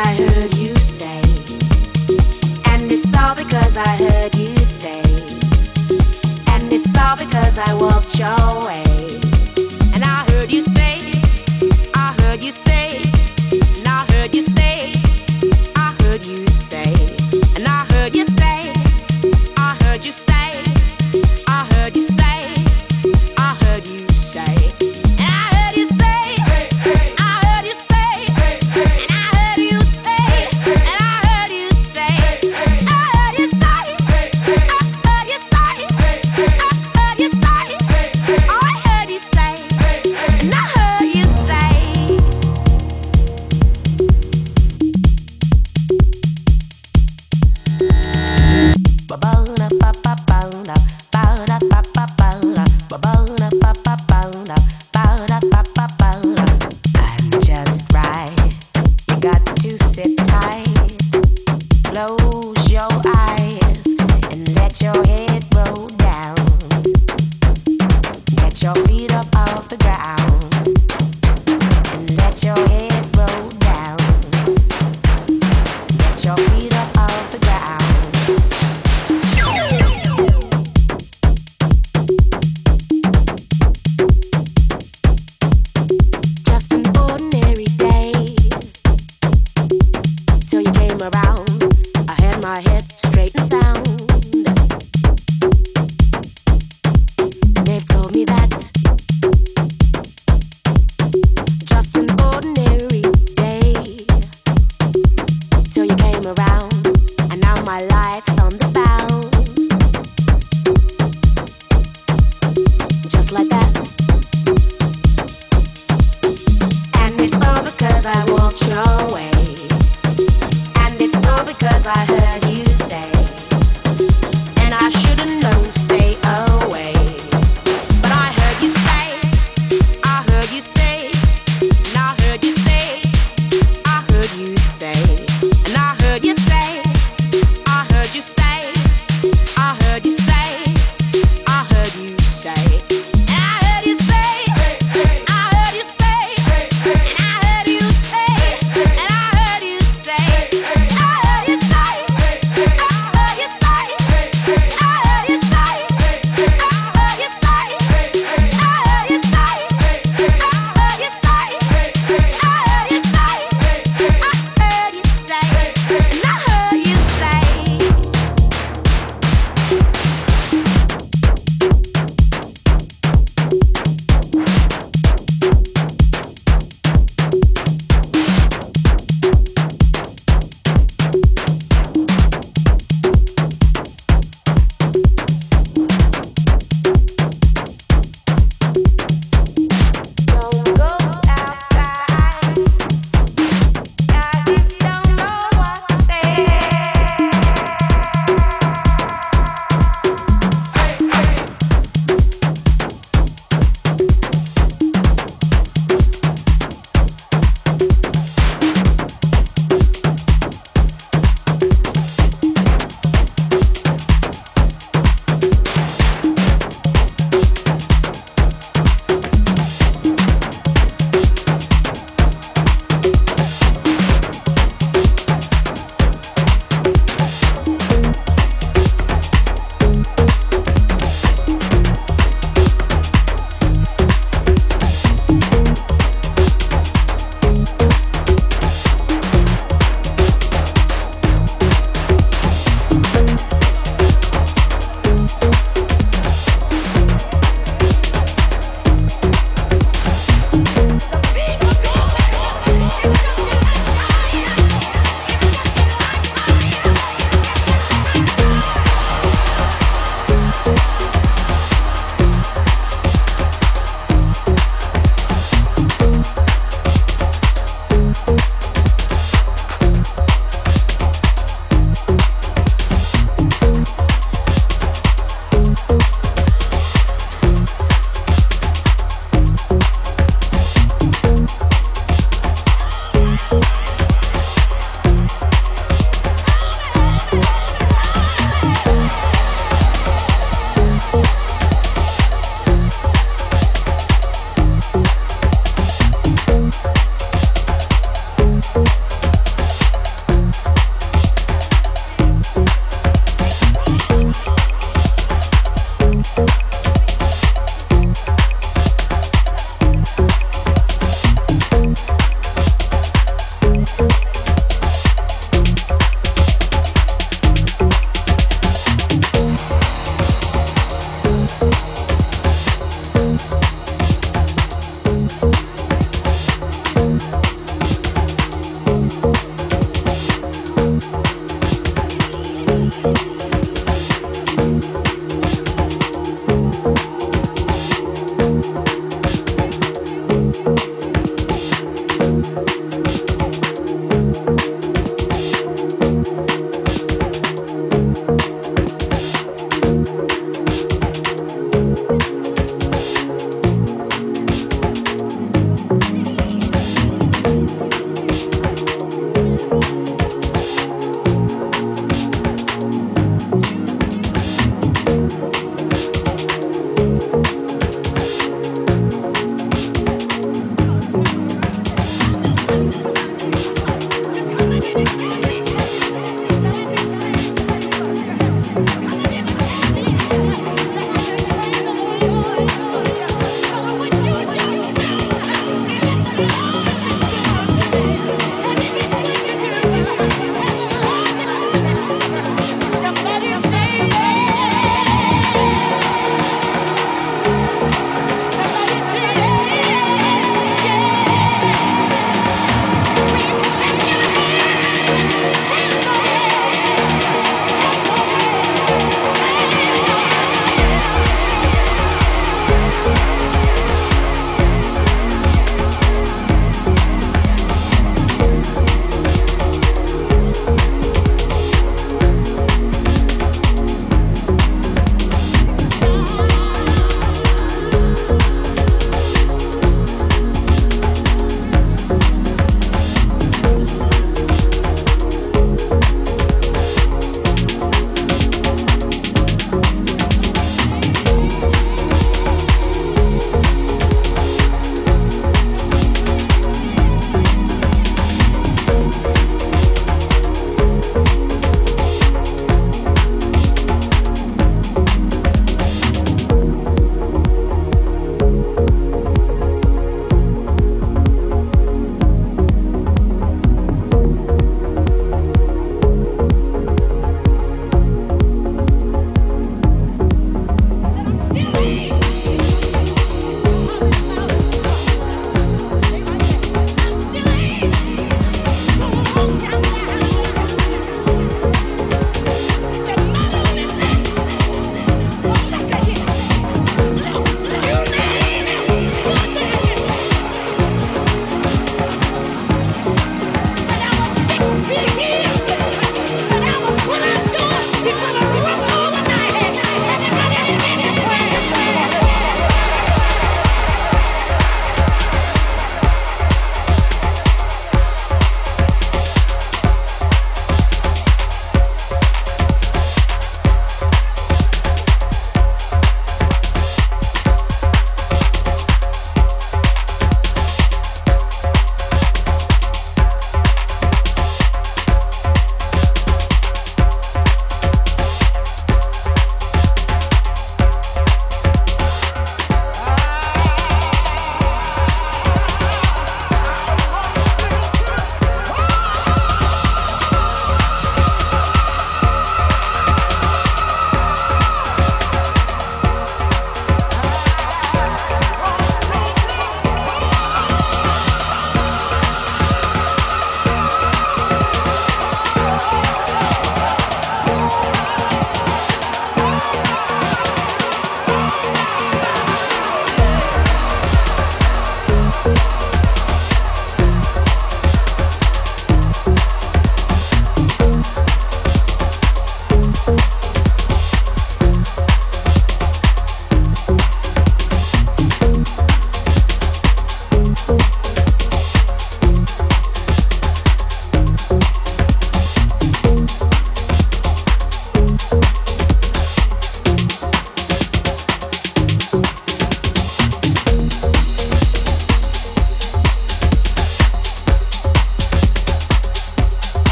I heard you say. And it's all because I heard you say. And it's all because I walked your.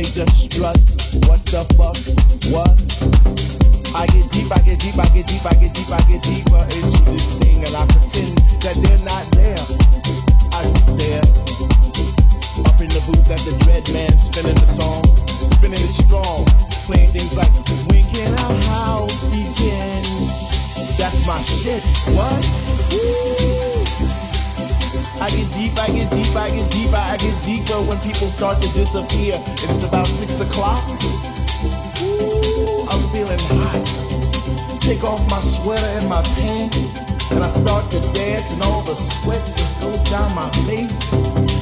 They just strut. What the fuck? What? I get deep, I get deep, I get deep, I get deep, I get deeper. It's start to disappear. It's about six o'clock. Ooh, I'm feeling hot. Take off my sweater and my pants. And I start to dance and all the sweat just goes down my face.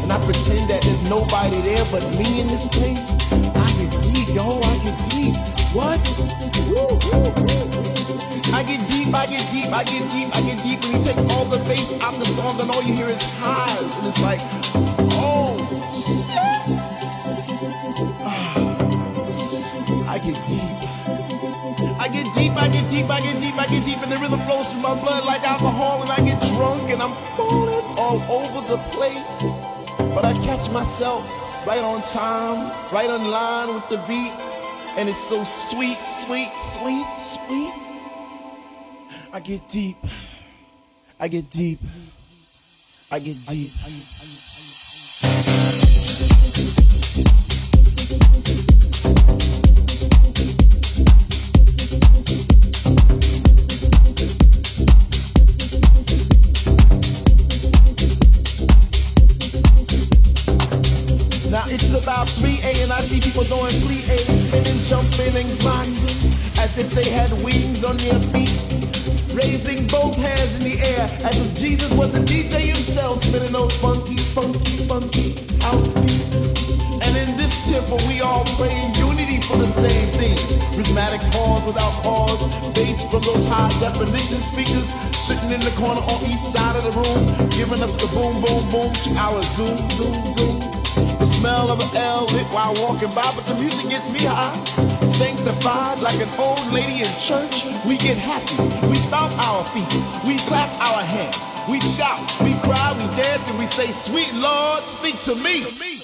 And I pretend that there's nobody there but me in this place. I get deep, yo, I get deep. What? I get deep, I get deep, I get deep, I get deep. And you take all the bass out the song, and all you hear is highs. And it's like, get deep, I get deep, I get deep, and the rhythm flows through my blood like alcohol, and I get drunk, and I'm falling all over the place. But I catch myself right on time, right on line with the beat, and it's so sweet, sweet, sweet, sweet. I get deep. I get deep. I get deep. Now high speakers sitting in the corner on each side of the room, giving us the boom, boom, boom to our zoom, zoom, zoom. The smell of an L lit while walking by, but the music gets me high. Sanctified like an old lady in church. We get happy, we stomp our feet, we clap our hands, we shout, we cry, we dance, and we say, Sweet Lord, speak to me.